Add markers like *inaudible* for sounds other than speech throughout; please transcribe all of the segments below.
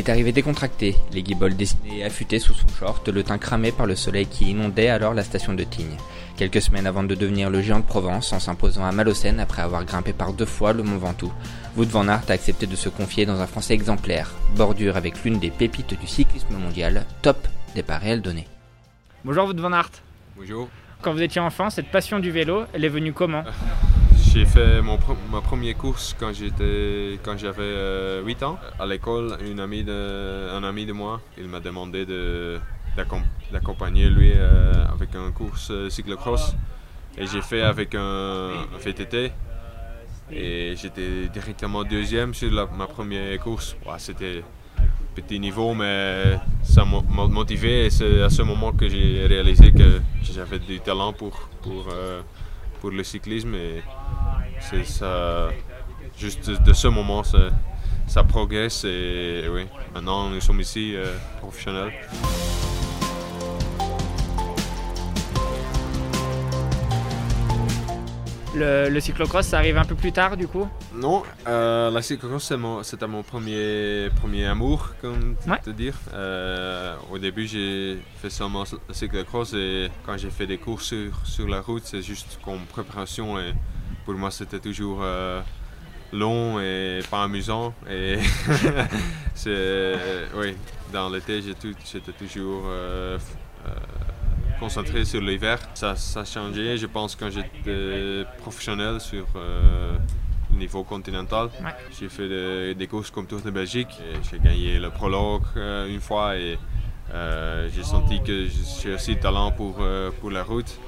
est arrivé décontracté, les guibolles dessinées et affûtées sous son short, le teint cramé par le soleil qui inondait alors la station de Tignes. Quelques semaines avant de devenir le géant de Provence en s'imposant à Malocène après avoir grimpé par deux fois le Mont Ventoux, Wout van Aert a accepté de se confier dans un français exemplaire, bordure avec l'une des pépites du cyclisme mondial, top départ réel donné. Bonjour Wout van Aert. Bonjour. Quand vous étiez enfant, cette passion du vélo, elle est venue comment? *laughs* J'ai fait mon ma première course quand j'étais quand j'avais euh, 8 ans. À l'école, un ami de moi, il m'a demandé de d'accom- d'accompagner lui euh, avec une course euh, cyclocross. Et j'ai fait avec un, VTT. Et j'étais directement deuxième sur ma première course. Ouais, C'était petit niveau, mais ça m'a motivé. Et c'est à ce moment que j'ai réalisé que j'avais du talent pour, euh, le cyclisme. C'est ça, juste de, ce moment, ça, ça progresse. Et, oui, maintenant nous sommes ici euh, professionnels. le, le cyclocross, ça arrive un peu plus tard du coup? Non, euh, la cyclocross, c'est mon- c'était mon premier, premier amour, comme Ouais. te dire. Euh, au début, j'ai fait seulement le cyclocross et quand j'ai fait des courses sur, sur la route, c'est juste comme préparation et pour moi, c'était toujours euh, long et pas amusant. Et *laughs* c'est, oui, dans l'été, j'étais toujours euh, euh, concentré sur l'hiver. Ça, ça a changé, je pense, quand j'étais professionnel sur euh, le niveau continental. Ouais. J'ai fait des, des courses comme Tour de Belgique. J'ai gagné le prologue euh, une fois et euh, j'ai senti que j'ai aussi le talent pour, euh, pour la route.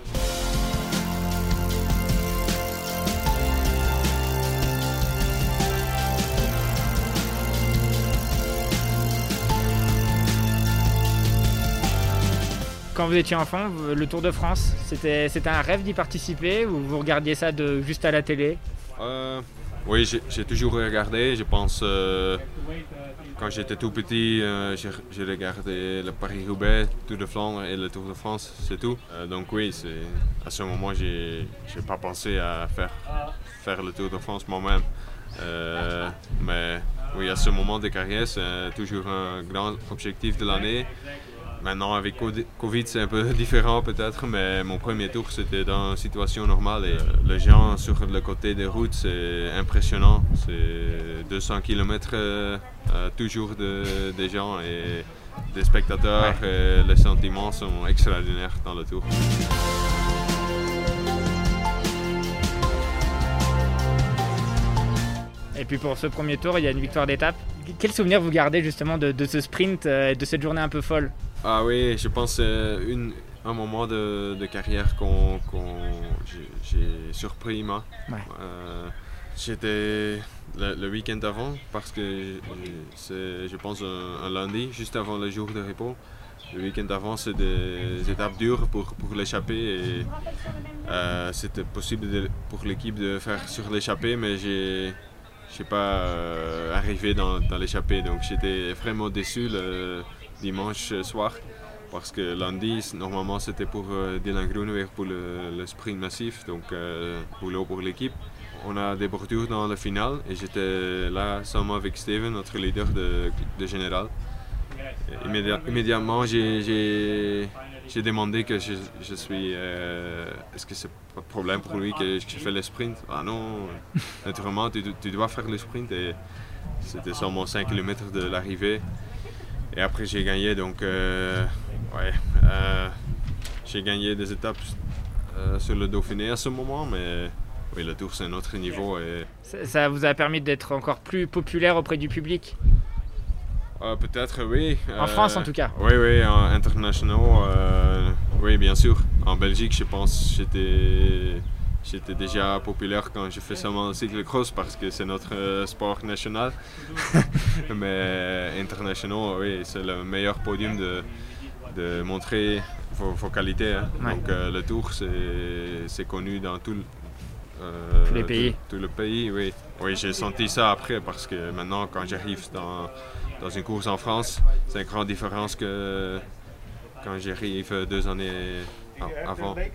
Quand vous étiez enfant, le Tour de France, c'était un rêve d'y participer ou vous regardiez ça de, juste à la télé? Euh, oui, j'ai- toujours regardé. Je pense euh, quand j'étais tout petit, euh, j'ai regardé le Paris-Roubaix, Tour de Flandre et le Tour de France, c'est tout. Donc oui, à ce moment j'ai pas pensé à faire le Tour de France moi-même. Mais oui, à ce moment de carrière, c'est toujours un grand objectif de l'année. Maintenant, avec Covid, c'est un peu *laughs* différent peut-être, mais mon premier tour, c'était dans une situation normale. Et euh, les gens sur le côté des routes, c'est impressionnant. C'est 200 km, toujours de- des gens et des spectateurs. Et les sentiments sont extraordinaires dans le tour. Puis pour ce premier tour, il y a une victoire d'étape. Quel souvenir vous gardez justement de, de ce sprint euh, et de cette journée un peu folle? Ah oui, je pense c'est une- un moment de, de carrière qu'on qu'on- j'ai- j'ai surpris moi. Ouais. Euh, J'étais le, le week-end avant parce que c'est, je pense, un, un lundi, juste avant le jour de repos. Le week-end avant, c'est des étapes dures pour, pour l'échappée et euh, c'était possible de- pour l'équipe de faire sur l'échappée, mais j'ai je sais pas euh, arrivé dans, l'échappée donc j'étais vraiment déçu le dimanche soir parce que lundi normalement c'était pour euh, Dylan Groeneweg pour le, sprint massif donc euh, boulot pour l'équipe. On a des bordures dans le final et j'étais là seulement avec Steven notre leader de, général. Immédiatement j'ai- j'ai demandé que je, suis. euh, Est-ce que c'est pas de problème pour lui que, je fais le sprint? Ah non, naturellement, tu, dois faire le sprint. Et c'était seulement 5 km de l'arrivée. Et après, j'ai gagné. Donc, euh, ouais, euh, j'ai gagné des étapes sur le Dauphiné à ce moment. Mais oui, le tour c'est un autre niveau. Et... Ça vous a permis d'être encore plus populaire auprès du public? Euh, Peut-être, oui. En France, en tout cas. Oui, oui, en international, euh, oui, bien sûr. En Belgique, je pense j'étais j'étais déjà populaire quand je fais seulement le cyclocross parce que c'est notre euh, sport national. *laughs* Mais international, oui, c'est le meilleur podium de, de montrer vos, vos qualités. hein. Ouais. Donc euh, le tour, c'est connu dans tout le, euh, Tous les pays. Tout, tout le pays, oui. Oui, j'ai senti ça après parce que maintenant, quand j'arrive dans, dans une course en France, c'est une grande différence que quand j'arrive deux années avant. ouais.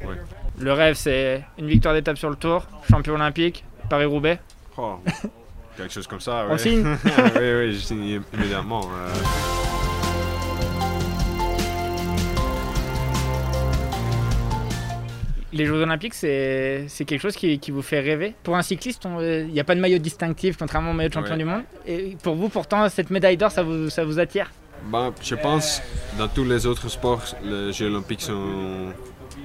Le rêve, c'est une victoire d'étape sur le tour, champion olympique, Paris-Roubaix. Oh, quelque chose comme ça, On signe *laughs* oui, oui, je signe immédiatement. euh. Les Jeux Olympiques, c'est quelque chose qui, qui vous fait rêver. Pour un cycliste, euh, il n'y a pas de maillot distinctif, contrairement au maillot de champion Ouais. du monde. Et pour vous, pourtant, cette médaille d'or, ça vous, ça vous attire? Ben, je pense dans tous les autres sports, les Jeux olympiques sont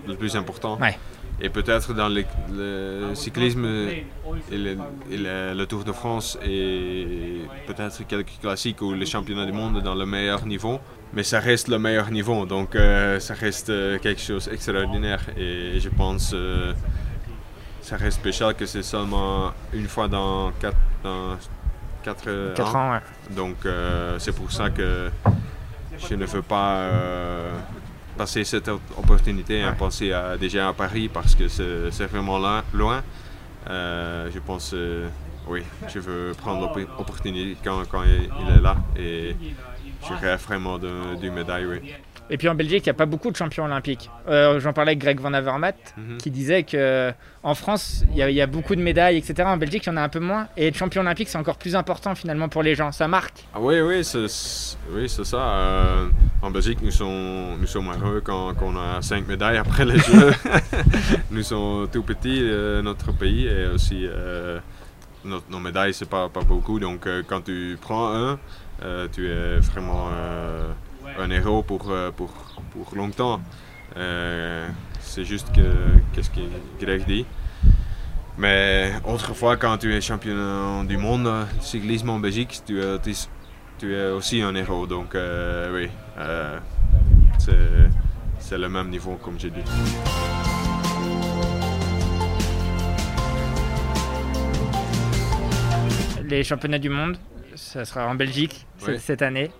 le plus important. Ouais. Et peut-être dans le, le cyclisme et, le, et le- le Tour de France et peut-être quelques classiques ou les championnats du monde dans le meilleur niveau. Mais ça reste le meilleur niveau, donc euh, ça reste euh, quelque chose d'extraordinaire. Et je pense euh, ça reste spécial que c'est seulement une fois dans quatre, dans quatre, 4 ans. ans, ouais. Donc euh, c'est pour ça que je ne veux pas passer cette op- opportunité et Ouais. penser à, déjà à Paris parce que c'est vraiment loin. loin. Euh, je pense, euh, oui, je veux prendre l'opportunité quand, quand il il est là et je rêve vraiment d'une médaille, oui. Et puis en Belgique, il n'y a pas beaucoup de champions olympiques. Euh, J'en parlais avec Greg Van Avermaet, Mhm. qui disait que en France, il y, a- il y a beaucoup de médailles, etc. En Belgique, il y en a un peu moins. Et être champion olympique, c'est encore plus important finalement pour les gens. Ça marque. Ah oui, oui, c'est oui, ça. Euh, en Belgique, nous sommes, nous sommes heureux quand, quand on a cinq médailles après les Jeux. *laughs* nous sommes tout petits, euh, notre pays, et aussi euh, nos médailles, c'est pas, pas beaucoup. Donc, euh, quand tu prends un, euh, tu es vraiment euh, un héros pour, euh, pour, pour longtemps. Euh, c'est juste que qu'est-ce que Greg dit. Mais autrefois, quand tu es champion du monde euh, de cyclisme en Belgique, tu es, tu es- tu es aussi un héros. Donc euh, oui, euh, c'est- c'est le même niveau comme j'ai dit. Les championnats du monde, ça sera en Belgique Oui. cette année.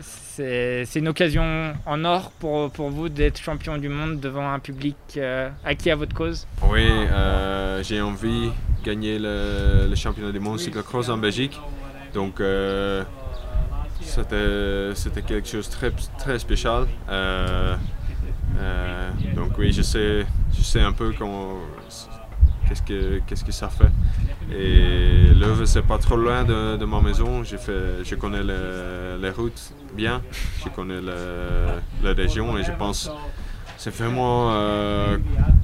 C'est une occasion en or pour, pour vous d'être champion du monde devant un public euh, acquis à votre cause. Oui, euh, j'ai envie de gagner le, le championnat du monde cyclocross en Belgique. Donc euh, c'était quelque chose de très, très spécial. Donc oui, je sais, je sais un peu qu'est-ce que, qu'est-ce que ça fait. Et Leuven, c'est pas trop loin de, de ma maison. Fait, je connais le- les routes bien, je connais la région et je pense c'est vraiment euh,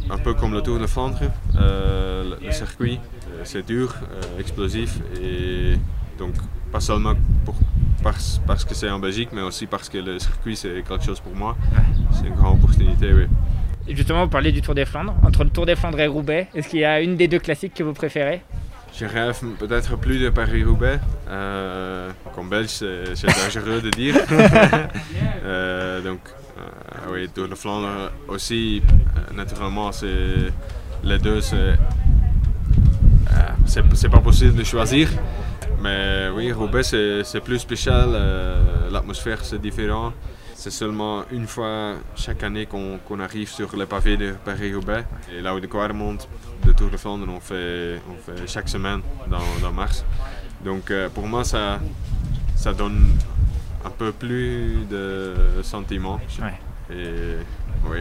un peu comme le Tour de Flandre, euh, le, circuit. Euh, c'est dur, explosif et donc pas seulement parce, parce que c'est en Belgique, mais aussi parce que le circuit c'est quelque chose pour moi. C'est une grande opportunité, oui. Justement, vous parlez du Tour des Flandres. Entre le Tour des Flandres et Roubaix, est-ce qu'il y a une des deux classiques que vous préférez? Je rêve peut-être plus de Paris-Roubaix. Euh, comme belge, c'est dangereux de dire. *laughs* Euh, donc, euh, oui, Tour de Flandre aussi, naturellement, c'est les deux, c'est pas possible de choisir. Mais oui, Roubaix, c'est plus spécial. L'atmosphère, c'est différent. C'est seulement une fois chaque année qu'on arrive sur les pavés de Paris-Roubaix. Et là où de Quaremont, de Tour de Flandre, on fait, on fait chaque semaine dans, dans mars. Donc euh, pour moi, ça, ça donne un peu plus de sentiments. Ouais. Et oui.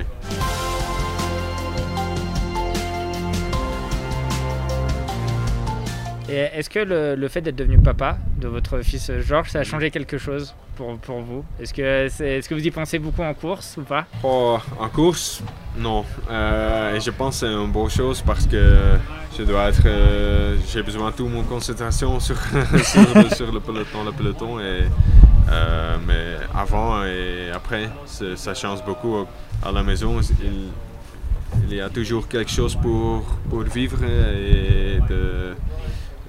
Est-ce que le, le fait d'être devenu papa de votre fils Georges, ça a changé quelque chose? Pour, pour vous Est-ce que, est-ce que vous y pensez beaucoup en course ou pas? Oh, en course, non. Euh, je pense que c'est une bonne chose parce que je dois être. euh, j'ai besoin de toute mon concentration *laughs* sur, sur, le, peloton, le peloton. Et, euh, mais avant et après, ça change beaucoup. À la maison, il- y a toujours quelque chose pour, pour vivre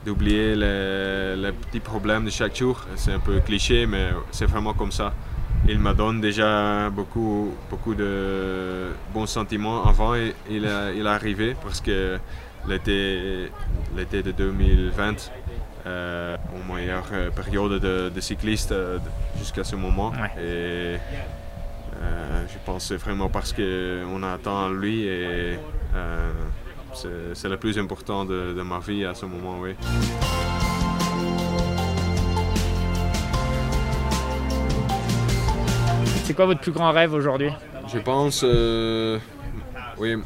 d'oublier les, les, petits problèmes de chaque jour. C'est un peu cliché, mais c'est vraiment comme ça. Il m'a donné déjà beaucoup, beaucoup de bons sentiments avant il, est, il arrivé parce que l'été, l'été de 2020, euh, mon meilleure euh, période de, de cycliste euh, jusqu'à ce moment. Et je pense vraiment parce qu'on attend lui et c'est le plus important de, de, ma vie à ce moment, oui. C'est quoi votre plus grand rêve aujourd'hui? Je pense, oui,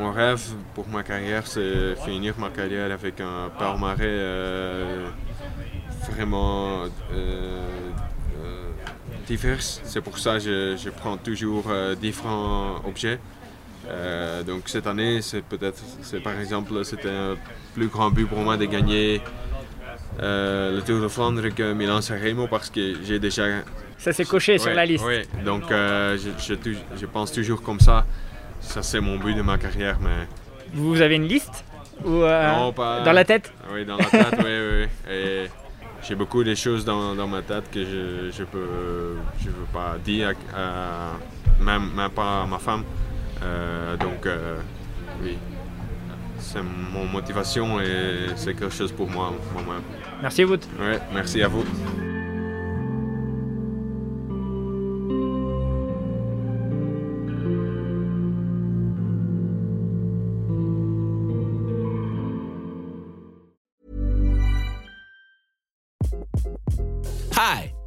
mon rêve pour ma carrière, c'est finir ma carrière avec un palmarès euh, vraiment euh, euh, divers. C'est pour ça que je, prends toujours différents objets. Donc cette année, c'est peut-être, c'est par exemple, c'était un plus grand but pour moi de gagner le Tour de Flandre que Milan-San parce que j'ai déjà... Ça s'est coché sur la liste. Oui, donc je, je pense toujours comme ça. Ça, c'est mon but de ma carrière, mais... Vous avez une liste ou, euh, Non, pas... Dans la tête? Oui, dans la tête, oui, oui. Et j'ai beaucoup de choses dans, dans, ma tête que je je peux je veux pas dire même, même pas à ma femme euh, donc euh, oui. C'est mon motivation et c'est quelque chose pour moi moi-même merci vous. Ouais merci à vous